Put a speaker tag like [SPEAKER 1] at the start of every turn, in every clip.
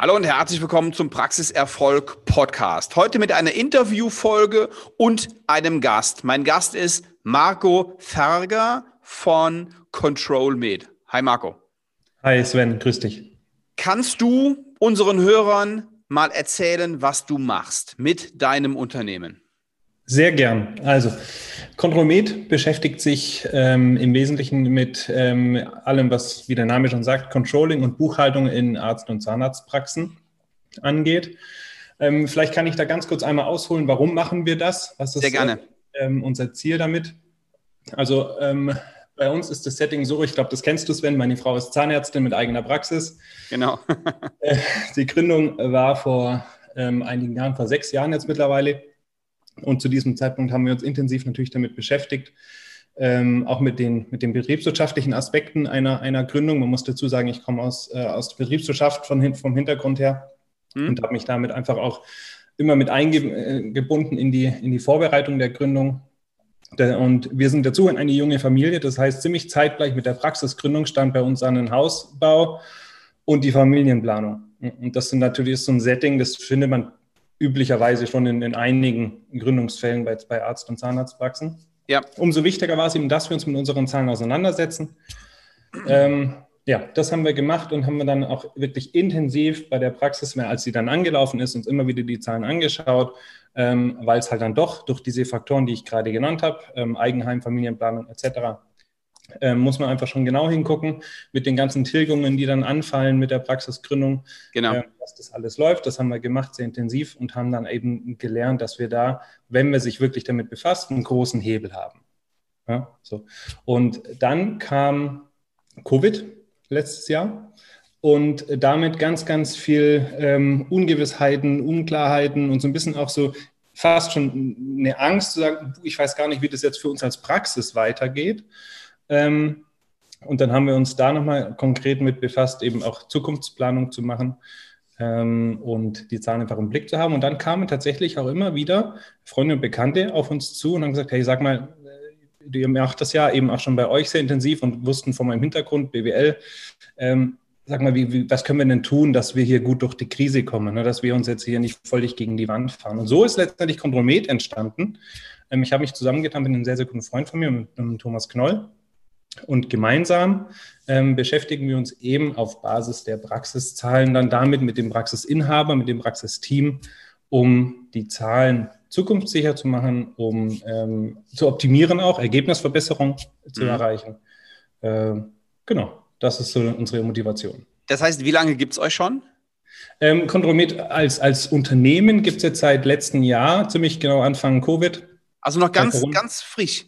[SPEAKER 1] Hallo und herzlich willkommen zum Praxiserfolg Podcast. Heute mit einer Interviewfolge und einem Gast. Mein Gast ist Marco Ferger von ControlMed. Hi Marco.
[SPEAKER 2] Hi Sven, grüß dich.
[SPEAKER 1] Kannst du unseren Hörern mal erzählen, was du machst mit deinem Unternehmen?
[SPEAKER 2] Sehr gern. Also, Contromed beschäftigt sich ähm, im Wesentlichen mit ähm, allem, was, wie der Name schon sagt, Controlling und Buchhaltung in Arzt- und Zahnarztpraxen angeht. Ähm, vielleicht kann ich da ganz kurz einmal ausholen, warum machen wir das?
[SPEAKER 1] Was ist Sehr gerne.
[SPEAKER 2] Äh, unser Ziel damit? Also, ähm, bei uns ist das Setting so, ich glaube, das kennst du, Sven, meine Frau ist Zahnärztin mit eigener Praxis.
[SPEAKER 1] Genau.
[SPEAKER 2] Äh, die Gründung war vor ähm, einigen Jahren, vor sechs Jahren jetzt mittlerweile. Und zu diesem Zeitpunkt haben wir uns intensiv natürlich damit beschäftigt, ähm, auch mit den, mit den betriebswirtschaftlichen Aspekten einer, einer Gründung. Man muss dazu sagen, ich komme aus, äh, aus der Betriebswirtschaft von, vom Hintergrund her mhm. und habe mich damit einfach auch immer mit eingebunden in die, in die Vorbereitung der Gründung. Und wir sind dazu in eine junge Familie. Das heißt, ziemlich zeitgleich mit der Praxisgründung stand bei uns an den Hausbau und die Familienplanung. Und das sind natürlich so ein Setting, das findet man üblicherweise schon in, in einigen Gründungsfällen bei, bei Arzt- und Zahnarztpraxen. Ja. Umso wichtiger war es eben, dass wir uns mit unseren Zahlen auseinandersetzen. Ähm, ja, das haben wir gemacht und haben wir dann auch wirklich intensiv bei der Praxis, als sie dann angelaufen ist, uns immer wieder die Zahlen angeschaut, ähm, weil es halt dann doch durch diese Faktoren, die ich gerade genannt habe, ähm, Eigenheim, Familienplanung etc., äh, muss man einfach schon genau hingucken mit den ganzen Tilgungen, die dann anfallen mit der Praxisgründung,
[SPEAKER 1] genau.
[SPEAKER 2] äh, dass das alles läuft. Das haben wir gemacht, sehr intensiv und haben dann eben gelernt, dass wir da, wenn wir sich wirklich damit befassen, einen großen Hebel haben. Ja, so. Und dann kam Covid letztes Jahr und damit ganz, ganz viel ähm, Ungewissheiten, Unklarheiten und so ein bisschen auch so fast schon eine Angst zu sagen, ich weiß gar nicht, wie das jetzt für uns als Praxis weitergeht. Ähm, und dann haben wir uns da nochmal konkret mit befasst, eben auch Zukunftsplanung zu machen ähm, und die Zahlen einfach im Blick zu haben. Und dann kamen tatsächlich auch immer wieder Freunde und Bekannte auf uns zu und haben gesagt, hey, sag mal, äh, ihr macht das ja eben auch schon bei euch sehr intensiv und wussten von meinem Hintergrund, BWL, ähm, sag mal, wie, wie, was können wir denn tun, dass wir hier gut durch die Krise kommen, ne? dass wir uns jetzt hier nicht völlig gegen die Wand fahren. Und so ist letztendlich Kontrolmet entstanden. Ähm, ich habe mich zusammengetan mit einem sehr, sehr guten Freund von mir, mit, mit Thomas Knoll. Und gemeinsam ähm, beschäftigen wir uns eben auf Basis der Praxiszahlen dann damit mit dem Praxisinhaber, mit dem Praxisteam, um die Zahlen zukunftssicher zu machen, um ähm, zu optimieren auch, Ergebnisverbesserung zu mhm. erreichen. Äh, genau, das ist so unsere Motivation.
[SPEAKER 1] Das heißt, wie lange gibt es euch schon?
[SPEAKER 2] Ähm, Kontrolmet als, als Unternehmen gibt es jetzt seit letztem Jahr, ziemlich genau Anfang Covid.
[SPEAKER 1] Also noch ganz, ganz frisch.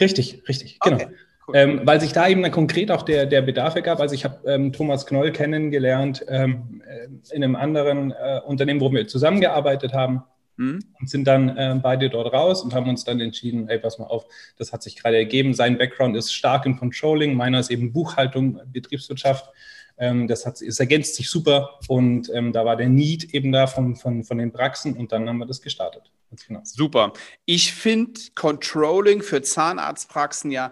[SPEAKER 2] Richtig, richtig, genau. okay. genau. Ähm, weil sich da eben dann konkret auch der, der Bedarf ergab. Also ich habe ähm, Thomas Knoll kennengelernt ähm, äh, in einem anderen äh, Unternehmen, wo wir zusammengearbeitet haben mhm. und sind dann äh, beide dort raus und haben uns dann entschieden, hey, pass mal auf, das hat sich gerade ergeben. Sein Background ist stark im Controlling, meiner ist eben Buchhaltung, Betriebswirtschaft. Ähm, das hat, es ergänzt sich super und ähm, da war der Need eben da von, von, von den Praxen und dann haben wir das gestartet.
[SPEAKER 1] Genau. Super. Ich finde Controlling für Zahnarztpraxen ja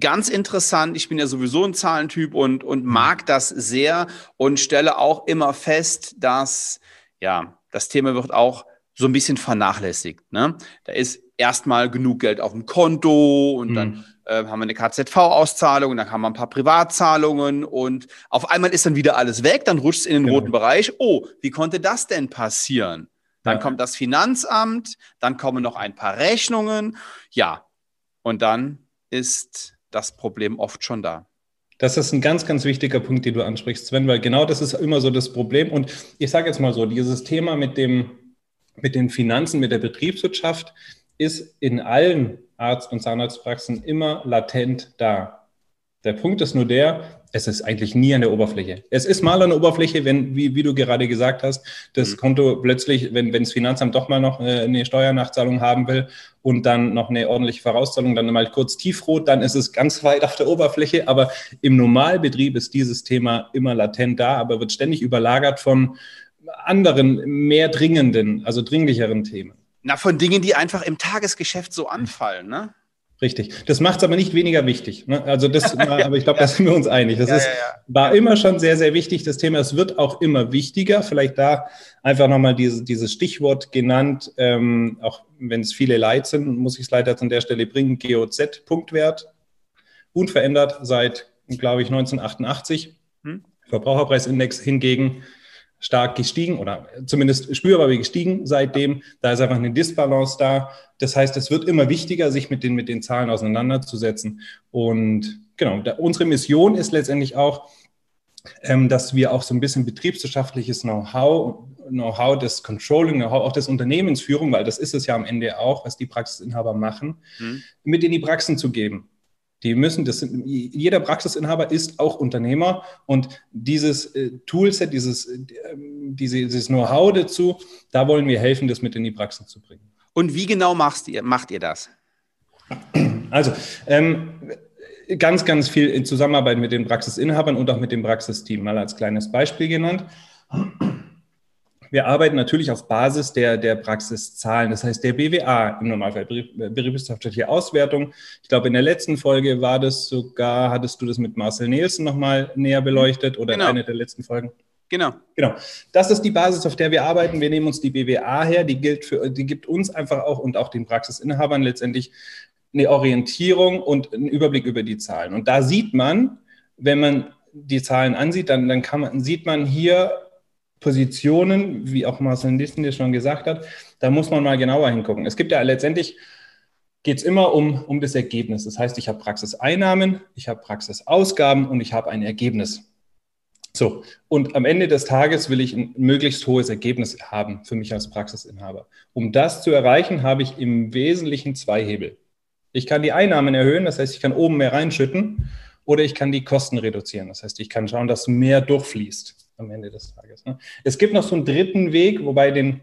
[SPEAKER 1] ganz interessant. Ich bin ja sowieso ein Zahlentyp und, und mhm. mag das sehr und stelle auch immer fest, dass ja, das Thema wird auch so ein bisschen vernachlässigt. Ne? Da ist erstmal genug Geld auf dem Konto und mhm. dann äh, haben wir eine KZV-Auszahlung und dann haben wir ein paar Privatzahlungen und auf einmal ist dann wieder alles weg, dann rutscht es in den genau. roten Bereich. Oh, wie konnte das denn passieren? Dann ja. kommt das Finanzamt, dann kommen noch ein paar Rechnungen. Ja, und dann ist das Problem oft schon da.
[SPEAKER 2] Das ist ein ganz, ganz wichtiger Punkt, den du ansprichst, Sven, weil genau das ist immer so das Problem. Und ich sage jetzt mal so, dieses Thema mit, dem, mit den Finanzen, mit der Betriebswirtschaft ist in allen Arzt- und Zahnarztpraxen immer latent da. Der Punkt ist nur der, es ist eigentlich nie an der Oberfläche. Es ist mal an der Oberfläche, wenn, wie, wie du gerade gesagt hast, das mhm. Konto plötzlich, wenn, wenn das Finanzamt doch mal noch äh, eine Steuernachzahlung haben will und dann noch eine ordentliche Vorauszahlung, dann mal kurz tiefrot, dann ist es ganz weit auf der Oberfläche. Aber im Normalbetrieb ist dieses Thema immer latent da, aber wird ständig überlagert von anderen, mehr dringenden, also dringlicheren Themen.
[SPEAKER 1] Na, von Dingen, die einfach im Tagesgeschäft so anfallen, ne?
[SPEAKER 2] Richtig. Das macht es aber nicht weniger wichtig. Ne? Also das, aber ich glaube, da sind wir uns einig. Das
[SPEAKER 1] Ja,
[SPEAKER 2] ist,
[SPEAKER 1] ja, ja.
[SPEAKER 2] war immer schon sehr, sehr wichtig, das Thema. Es wird auch immer wichtiger. Vielleicht da einfach nochmal diese, dieses Stichwort genannt, ähm, auch wenn es viele Leid sind, muss ich es leider an der Stelle bringen. GOZ-Punktwert, unverändert seit, glaube ich, 1988.
[SPEAKER 1] Hm.
[SPEAKER 2] Verbraucherpreisindex hingegen stark gestiegen oder zumindest spürbar gestiegen seitdem. Da ist einfach eine Disbalance da. Das heißt, es wird immer wichtiger, sich mit den, mit den Zahlen auseinanderzusetzen. Und genau, da, unsere Mission ist letztendlich auch, ähm, dass wir auch so ein bisschen betriebswirtschaftliches Know-how, Know-how des Controlling, Know-how auch des Unternehmensführung, weil das ist es ja am Ende auch, was die Praxisinhaber machen,
[SPEAKER 1] Hm.
[SPEAKER 2] mit in die Praxen zu geben. Die müssen, das sind, jeder Praxisinhaber ist auch Unternehmer und dieses äh, Toolset, dieses, äh, diese, dieses Know-how dazu, da wollen wir helfen, das mit in die Praxen zu bringen.
[SPEAKER 1] Und wie genau machst ihr, macht ihr das?
[SPEAKER 2] Also ähm, ganz, ganz viel in Zusammenarbeit mit den Praxisinhabern und auch mit dem Praxisteam, mal als kleines Beispiel genannt. Wir arbeiten natürlich auf Basis der, der Praxiszahlen, das heißt der BWA im Normalfall, betriebswirtschaftliche Auswertung. Ich glaube, in der letzten Folge war das sogar, hattest du das mit Marcel Nielsen nochmal näher beleuchtet oder
[SPEAKER 1] Genau.
[SPEAKER 2] in einer der letzten Folgen?
[SPEAKER 1] Genau.
[SPEAKER 2] Genau. Das ist die Basis, auf der wir arbeiten. Wir nehmen uns die BWA her, die gilt für, die gibt uns einfach auch und auch den Praxisinhabern letztendlich eine Orientierung und einen Überblick über die Zahlen. Und da sieht man, wenn man die Zahlen ansieht, dann, dann kann man, sieht man hier Positionen, wie auch Marcel Nissen dir schon gesagt hat, da muss man mal genauer hingucken. Es gibt ja letztendlich, geht es immer um, um das Ergebnis. Das heißt, ich habe Praxiseinnahmen, ich habe Praxisausgaben und ich habe ein Ergebnis. So, und am Ende des Tages will ich ein möglichst hohes Ergebnis haben für mich als Praxisinhaber. Um das zu erreichen, habe ich im Wesentlichen zwei Hebel. Ich kann die Einnahmen erhöhen, das heißt, ich kann oben mehr reinschütten, oder ich kann die Kosten reduzieren. Das heißt, ich kann schauen, dass mehr durchfließt am Ende des Tages. ne? Es gibt noch so einen dritten Weg, wobei den,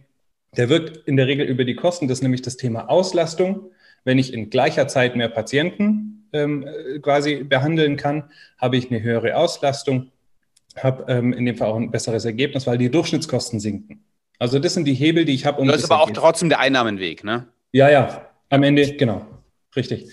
[SPEAKER 2] der wirkt in der Regel über die Kosten, das ist nämlich das Thema Auslastung. Wenn ich in gleicher Zeit mehr Patienten ähm, äh, quasi behandeln kann, habe ich eine höhere Auslastung, habe ähm, in dem Fall auch ein besseres Ergebnis, weil die Durchschnittskosten sinken. Also das sind die Hebel, die ich habe. Um
[SPEAKER 1] das ist aber auch trotzdem der Einnahmenweg, ne?
[SPEAKER 2] ja, ja, am Ende, genau, richtig.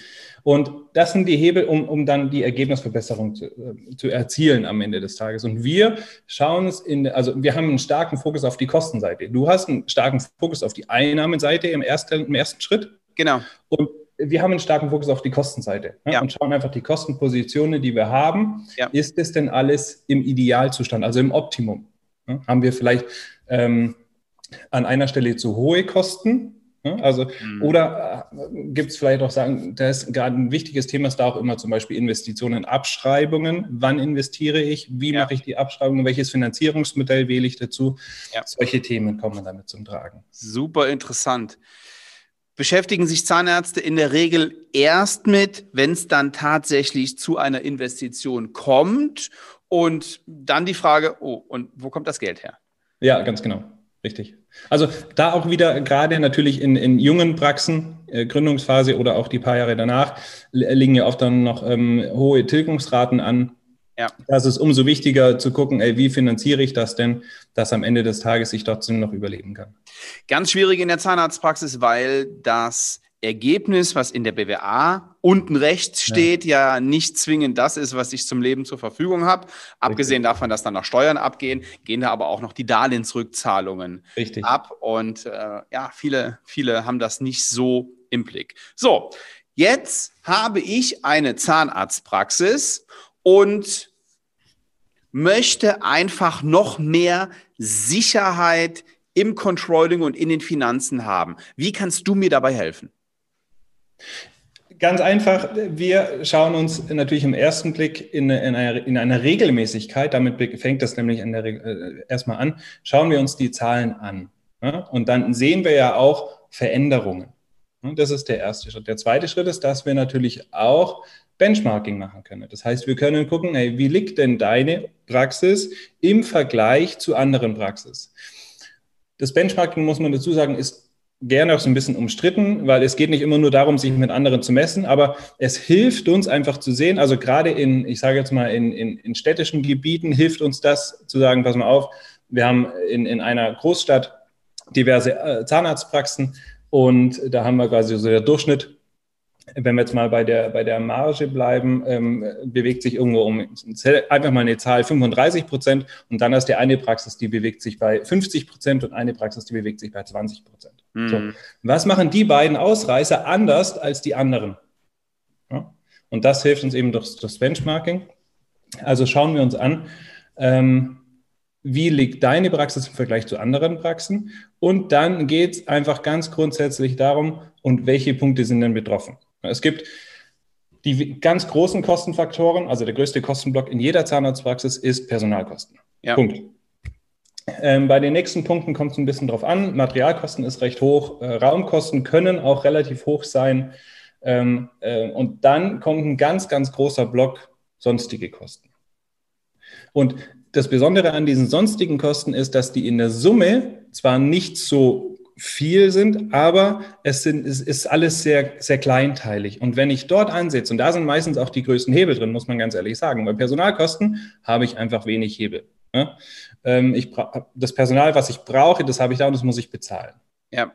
[SPEAKER 2] Und das sind die Hebel, um, um dann die Ergebnisverbesserung zu, äh, zu erzielen am Ende des Tages. Und wir schauen es in, also wir haben einen starken Fokus auf die Kostenseite. Du hast einen starken Fokus auf die Einnahmenseite im ersten, im ersten Schritt.
[SPEAKER 1] Genau.
[SPEAKER 2] Und wir haben einen starken Fokus auf die Kostenseite ne?
[SPEAKER 1] Ja.
[SPEAKER 2] und schauen einfach die Kostenpositionen, die wir haben.
[SPEAKER 1] Ja.
[SPEAKER 2] Ist es denn alles im Idealzustand, also im Optimum? Ne? Haben wir vielleicht ähm, an einer Stelle zu hohe Kosten? Ne? Also,
[SPEAKER 1] Mhm.
[SPEAKER 2] oder äh, gibt es vielleicht auch sagen, da ist gerade ein wichtiges Thema, ist da auch immer zum Beispiel Investitionen, Abschreibungen. Wann investiere ich? Wie
[SPEAKER 1] Ja.
[SPEAKER 2] mache ich die Abschreibungen? Welches Finanzierungsmodell wähle ich dazu?
[SPEAKER 1] Ja.
[SPEAKER 2] Solche Themen kommen damit zum Tragen.
[SPEAKER 1] Super interessant. Beschäftigen sich Zahnärzte in der Regel erst mit, wenn es dann tatsächlich zu einer Investition kommt und dann die Frage, oh, und wo kommt das Geld her?
[SPEAKER 2] Ja, ganz genau. Richtig. Also da auch wieder gerade natürlich in, in jungen Praxen, äh, Gründungsphase oder auch die paar Jahre danach, li- liegen ja oft dann noch ähm, hohe Tilgungsraten an.
[SPEAKER 1] Ja.
[SPEAKER 2] Das ist umso wichtiger zu gucken, ey, wie finanziere ich das denn, dass am Ende des Tages ich trotzdem noch überleben kann.
[SPEAKER 1] Ganz schwierig in der Zahnarztpraxis, weil das Ergebnis, was in der BWA unten rechts
[SPEAKER 2] Ja.
[SPEAKER 1] steht, ja. nicht zwingend das ist, was ich zum Leben zur Verfügung habe. Abgesehen davon, dass dann noch Steuern abgehen, gehen da aber auch noch die Darlehensrückzahlungen
[SPEAKER 2] Richtig.
[SPEAKER 1] ab. Und äh, ja, viele, viele haben das nicht so im Blick. So, jetzt habe ich eine Zahnarztpraxis und möchte einfach noch mehr Sicherheit im Controlling und in den Finanzen haben. Wie kannst du mir dabei helfen?
[SPEAKER 2] Ganz einfach, wir schauen uns natürlich im ersten Blick in, in, einer, in einer Regelmäßigkeit, damit fängt das nämlich der, äh, erstmal an, schauen wir uns die Zahlen an. Ja? Und dann sehen wir ja auch Veränderungen. Das ist der erste Schritt. Der zweite Schritt ist, dass wir natürlich auch Benchmarking machen können. Das heißt, wir können gucken, hey, wie liegt denn deine Praxis im Vergleich zu anderen Praxis? Das Benchmarking, muss man dazu sagen, ist gerne auch so ein bisschen umstritten, weil es geht nicht immer nur darum, sich mit anderen zu messen, aber es hilft uns einfach zu sehen, also gerade in, ich sage jetzt mal, in, in, in städtischen Gebieten hilft uns das zu sagen, pass mal auf, wir haben in, in einer Großstadt diverse äh, Zahnarztpraxen und da haben wir quasi so der Durchschnitt wenn wir jetzt mal bei der, bei der Marge bleiben, ähm, bewegt sich irgendwo um einfach mal eine Zahl 35 Prozent und dann ist die eine Praxis, die bewegt sich bei 50 Prozent und eine Praxis, die bewegt sich bei 20 Prozent. Mhm. So. Was machen die beiden Ausreißer anders als die anderen? Ja? Und das hilft uns eben durch das Benchmarking. Also schauen wir uns an, ähm, wie liegt deine Praxis im Vergleich zu anderen Praxen? Und dann geht es einfach ganz grundsätzlich darum, und welche Punkte sind denn betroffen? Es gibt die ganz großen Kostenfaktoren, also der größte Kostenblock in jeder Zahnarztpraxis ist Personalkosten. Ja. Punkt. Ähm, bei den nächsten Punkten kommt es ein bisschen drauf an. Materialkosten ist recht hoch, äh, Raumkosten können auch relativ hoch sein. Ähm, äh, und dann kommt ein ganz, ganz großer Block sonstige Kosten. Und das Besondere an diesen sonstigen Kosten ist, dass die in der Summe zwar nicht so viel sind, aber es, sind, es ist alles sehr, sehr kleinteilig. Und wenn ich dort ansetze, und da sind meistens auch die größten Hebel drin, muss man ganz ehrlich sagen, bei Personalkosten habe ich einfach wenig Hebel. Ja? Ähm, ich das Personal, was ich brauche, das habe ich da und das muss ich bezahlen. Ja.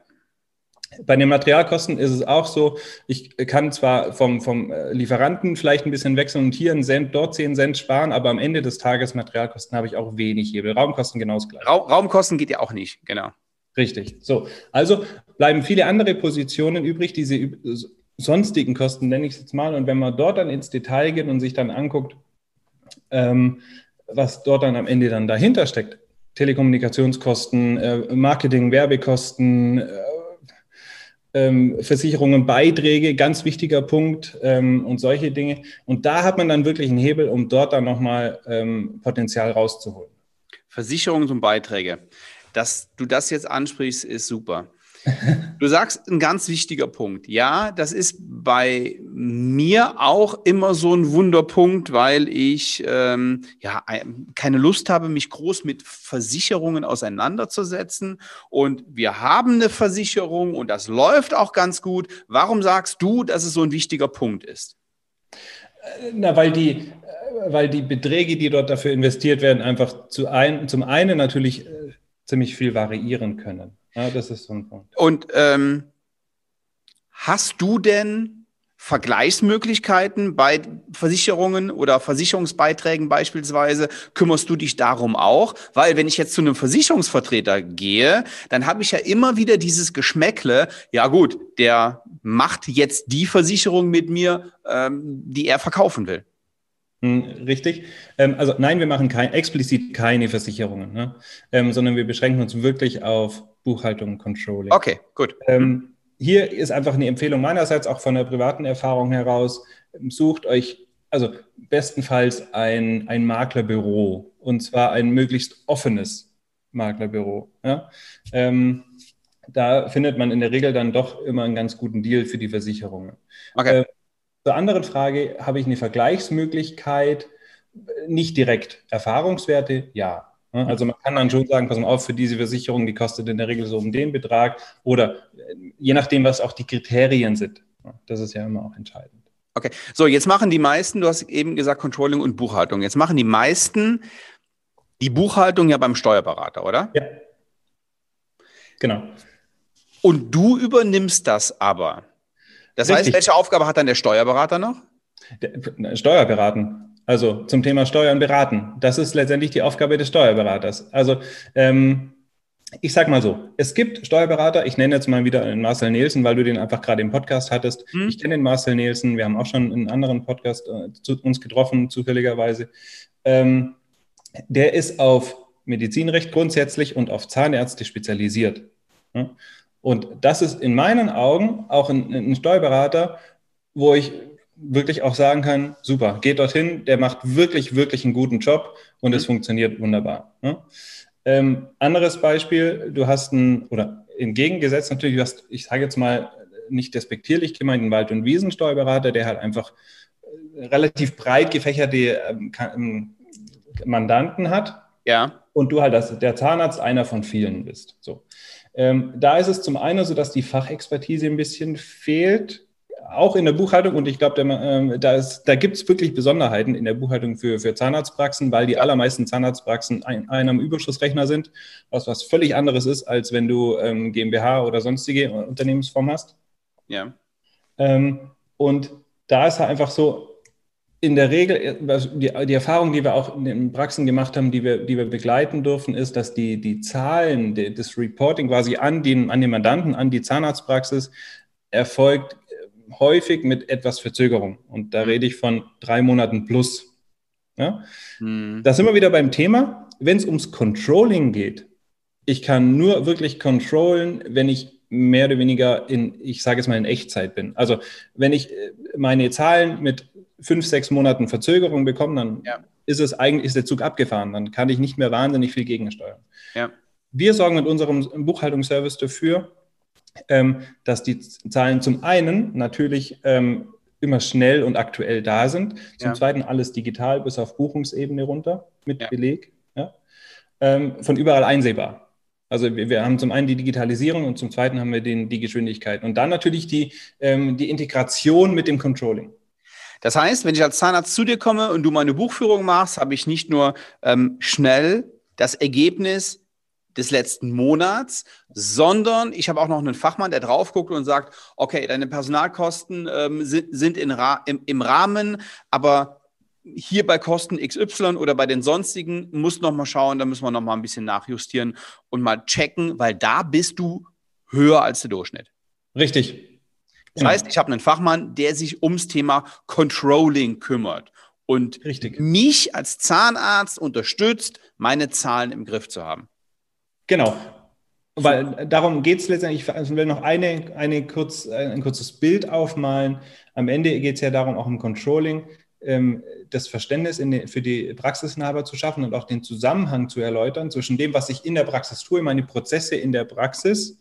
[SPEAKER 2] Bei den Materialkosten ist es auch so, ich kann zwar vom, vom äh, Lieferanten vielleicht ein bisschen wechseln und hier einen Cent, dort 10 Cent sparen, aber am Ende des Tages Materialkosten habe ich auch wenig Hebel. Raumkosten genauso gleich.
[SPEAKER 1] Raumkosten geht ja auch nicht, genau.
[SPEAKER 2] Richtig. So, also bleiben viele andere Positionen übrig, diese sonstigen Kosten nenne ich es jetzt mal. Und wenn man dort dann ins Detail geht und sich dann anguckt, ähm, was dort dann am Ende dann dahinter steckt, Telekommunikationskosten, äh, Marketing, Werbekosten, äh, ähm, Versicherungen, Beiträge, ganz wichtiger Punkt ähm, und solche Dinge. Und da hat man dann wirklich einen Hebel, um dort dann nochmal ähm, Potenzial rauszuholen.
[SPEAKER 1] Versicherungen und Beiträge dass du das jetzt ansprichst, ist super. Du sagst ein ganz wichtiger Punkt. Ja, das ist bei mir auch immer so ein Wunderpunkt, weil ich ähm, ja keine Lust habe, mich groß mit Versicherungen auseinanderzusetzen. Und wir haben eine Versicherung und das läuft auch ganz gut. Warum sagst du, dass es so ein wichtiger Punkt ist?
[SPEAKER 2] Na, weil die, weil die Beträge, die dort dafür investiert werden, einfach zu ein, zum einen natürlich äh, ziemlich viel variieren können. Ja, das ist so ein Punkt.
[SPEAKER 1] Und ähm, hast du denn Vergleichsmöglichkeiten bei Versicherungen oder Versicherungsbeiträgen beispielsweise? Kümmerst du dich darum auch? Weil wenn ich jetzt zu einem Versicherungsvertreter gehe, dann habe ich ja immer wieder dieses Geschmäckle, ja gut, der macht jetzt die Versicherung mit mir, ähm, die er verkaufen will.
[SPEAKER 2] Hm, richtig. Ähm, also nein, wir machen kein, explizit keine Versicherungen, ne? ähm, sondern wir beschränken uns wirklich auf Buchhaltung und Controlling.
[SPEAKER 1] Okay, gut.
[SPEAKER 2] Ähm, hier ist einfach eine Empfehlung meinerseits, auch von der privaten Erfahrung heraus, sucht euch also bestenfalls ein, ein Maklerbüro und zwar ein möglichst offenes Maklerbüro. Ja? Ähm, da findet man in der Regel dann doch immer einen ganz guten Deal für die Versicherungen. Okay. Zur anderen Frage, habe ich eine Vergleichsmöglichkeit? Nicht direkt. Erfahrungswerte? Ja. Also man kann dann schon sagen, pass mal auf, für diese Versicherung, die kostet in der Regel so um den Betrag oder äh, je nachdem, was auch die Kriterien sind. Das ist ja immer auch entscheidend.
[SPEAKER 1] Okay, so jetzt machen die meisten, du hast eben gesagt Controlling und Buchhaltung, jetzt machen die meisten die Buchhaltung ja beim Steuerberater, oder? Ja.
[SPEAKER 2] Genau.
[SPEAKER 1] Und du übernimmst das aber. Das Richtig. heißt, welche Aufgabe hat dann der Steuerberater noch?
[SPEAKER 2] Der, Steuerberaten. Also zum Thema Steuern beraten. Das ist letztendlich die Aufgabe des Steuerberaters. Also ähm, ich sage mal so, es gibt Steuerberater, ich nenne jetzt mal wieder den Marcel Nielsen, weil du den einfach gerade im Podcast hattest. Hm. Ich kenne den Marcel Nielsen, wir haben auch schon einen anderen Podcast äh, zu, uns getroffen, zufälligerweise. Ähm, der ist auf Medizinrecht grundsätzlich und auf Zahnärzte spezialisiert. Ja? Und das ist in meinen Augen auch ein, ein Steuerberater, wo ich wirklich auch sagen kann, super, geht dorthin, der macht wirklich, wirklich einen guten Job und es mhm. funktioniert wunderbar. Ne? Ähm, anderes Beispiel, du hast ein, oder entgegengesetzt natürlich, du hast, ich sage jetzt mal, nicht despektierlich gemeint, einen Wald- und Wiesensteuerberater, der halt einfach äh, relativ breit gefächerte ähm, ähm, Mandanten hat. Ja. Und du halt als der Zahnarzt einer von vielen bist. So. Ähm, da ist es zum einen so, dass die Fachexpertise ein bisschen fehlt, auch in der Buchhaltung. Und ich glaube, ähm, da, da gibt es wirklich Besonderheiten in der Buchhaltung für, für Zahnarztpraxen, weil die allermeisten Zahnarztpraxen ein, einem Überschussrechner sind, was was völlig anderes ist, als wenn du ähm, GmbH oder sonstige Unternehmensform hast. Ja. Ähm, Und da ist halt einfach so, in der Regel, die, die, Erfahrung, die wir auch in den Praxen gemacht haben, die wir, die wir begleiten dürfen, ist, dass die, die Zahlen, die, das Reporting quasi an den, an den Mandanten, an die Zahnarztpraxis erfolgt äh, häufig mit etwas Verzögerung. Und da rede ich von drei Monaten plus. Ja? Hm. Da sind wir wieder beim Thema. Wenn es ums Controlling geht, ich kann nur wirklich controllen, wenn ich mehr oder weniger in, ich sage es mal, in Echtzeit bin. Also wenn ich äh, meine Zahlen mit fünf, sechs Monaten Verzögerung bekomme, dann ja. ist es eigentlich, ist der Zug abgefahren. Dann kann ich nicht mehr wahnsinnig viel gegensteuern. Ja. Wir sorgen mit unserem Buchhaltungsservice dafür, ähm, dass die Zahlen zum einen natürlich ähm, immer schnell und aktuell da sind, zum ja. zweiten alles digital bis auf Buchungsebene runter mit Beleg, ähm, von überall einsehbar. Also wir, haben zum einen die Digitalisierung und zum zweiten haben wir den, die Geschwindigkeit. Und dann natürlich die, ähm, die Integration mit dem Controlling.
[SPEAKER 1] Das heißt, wenn ich als Zahnarzt zu dir komme und du meine Buchführung machst, habe ich nicht nur ähm, schnell das Ergebnis des letzten Monats, sondern ich habe auch noch einen Fachmann, der drauf guckt und sagt, okay, deine Personalkosten ähm, sind, sind in Ra im, im Rahmen, aber hier bei Kosten XY oder bei den sonstigen muss noch mal schauen, da müssen wir noch mal ein bisschen nachjustieren und mal checken, weil da bist du höher als der Durchschnitt.
[SPEAKER 2] Richtig.
[SPEAKER 1] Das ja. heißt, ich habe einen Fachmann, der sich ums Thema Controlling kümmert und
[SPEAKER 2] Richtig.
[SPEAKER 1] mich als Zahnarzt unterstützt, meine Zahlen im Griff zu haben.
[SPEAKER 2] Genau. Weil darum geht es letztendlich, ich will noch eine, eine kurz, ein kurzes Bild aufmalen. Am Ende geht es ja darum, auch im Controlling, ähm, das Verständnis den, für die Praxisinhaber zu schaffen und auch den Zusammenhang zu erläutern zwischen dem, was ich in der Praxis tue, meine Prozesse in der Praxis,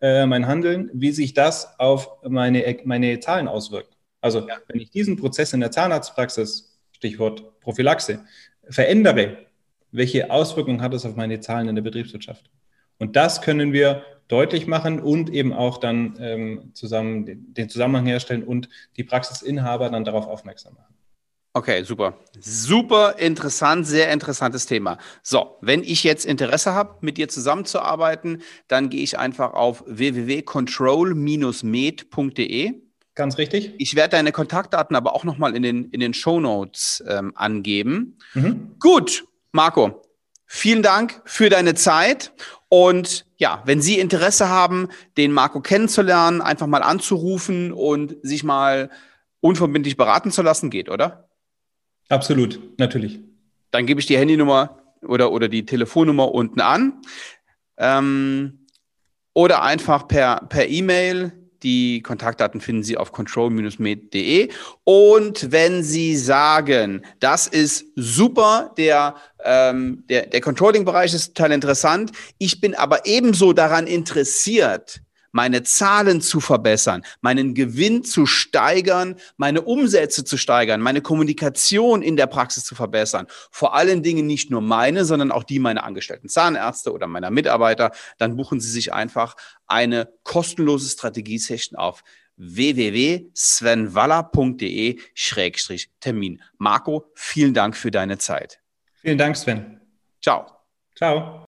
[SPEAKER 2] äh, mein Handeln, wie sich das auf meine, meine Zahlen auswirkt. Also ja. wenn ich diesen Prozess in der Zahnarztpraxis, Stichwort Prophylaxe, verändere, welche Auswirkungen hat es auf meine Zahlen in der Betriebswirtschaft? Und das können wir deutlich machen und eben auch dann ähm, zusammen den, den Zusammenhang herstellen und die Praxisinhaber dann darauf aufmerksam machen.
[SPEAKER 1] Okay, super. Super interessant, sehr interessantes Thema. So, wenn ich jetzt Interesse habe, mit dir zusammenzuarbeiten, dann gehe ich einfach auf www.control-med.de.
[SPEAKER 2] Ganz richtig.
[SPEAKER 1] Ich werde deine Kontaktdaten aber auch nochmal in den, in den Show Notes ähm, angeben. Mhm. Gut, Marco, vielen Dank für deine Zeit. Und ja, wenn Sie Interesse haben, den Marco kennenzulernen, einfach mal anzurufen und sich mal unverbindlich beraten zu lassen, geht, oder?
[SPEAKER 2] Absolut, natürlich.
[SPEAKER 1] Dann gebe ich die Handynummer oder, oder die Telefonnummer unten an. Ähm, oder einfach per, per E-Mail. Die Kontaktdaten finden Sie auf control-med.de. Und wenn Sie sagen, das ist super, der, ähm, der, der Controlling-Bereich ist total interessant, ich bin aber ebenso daran interessiert, meine Zahlen zu verbessern, meinen Gewinn zu steigern, meine Umsätze zu steigern, meine Kommunikation in der Praxis zu verbessern. Vor allen Dingen nicht nur meine, sondern auch die meiner angestellten Zahnärzte oder meiner Mitarbeiter. Dann buchen Sie sich einfach eine kostenlose Strategiesession auf www.svenwaller.de-termin. Marco, vielen Dank für deine Zeit.
[SPEAKER 2] Vielen Dank, Sven.
[SPEAKER 1] Ciao.
[SPEAKER 2] Ciao.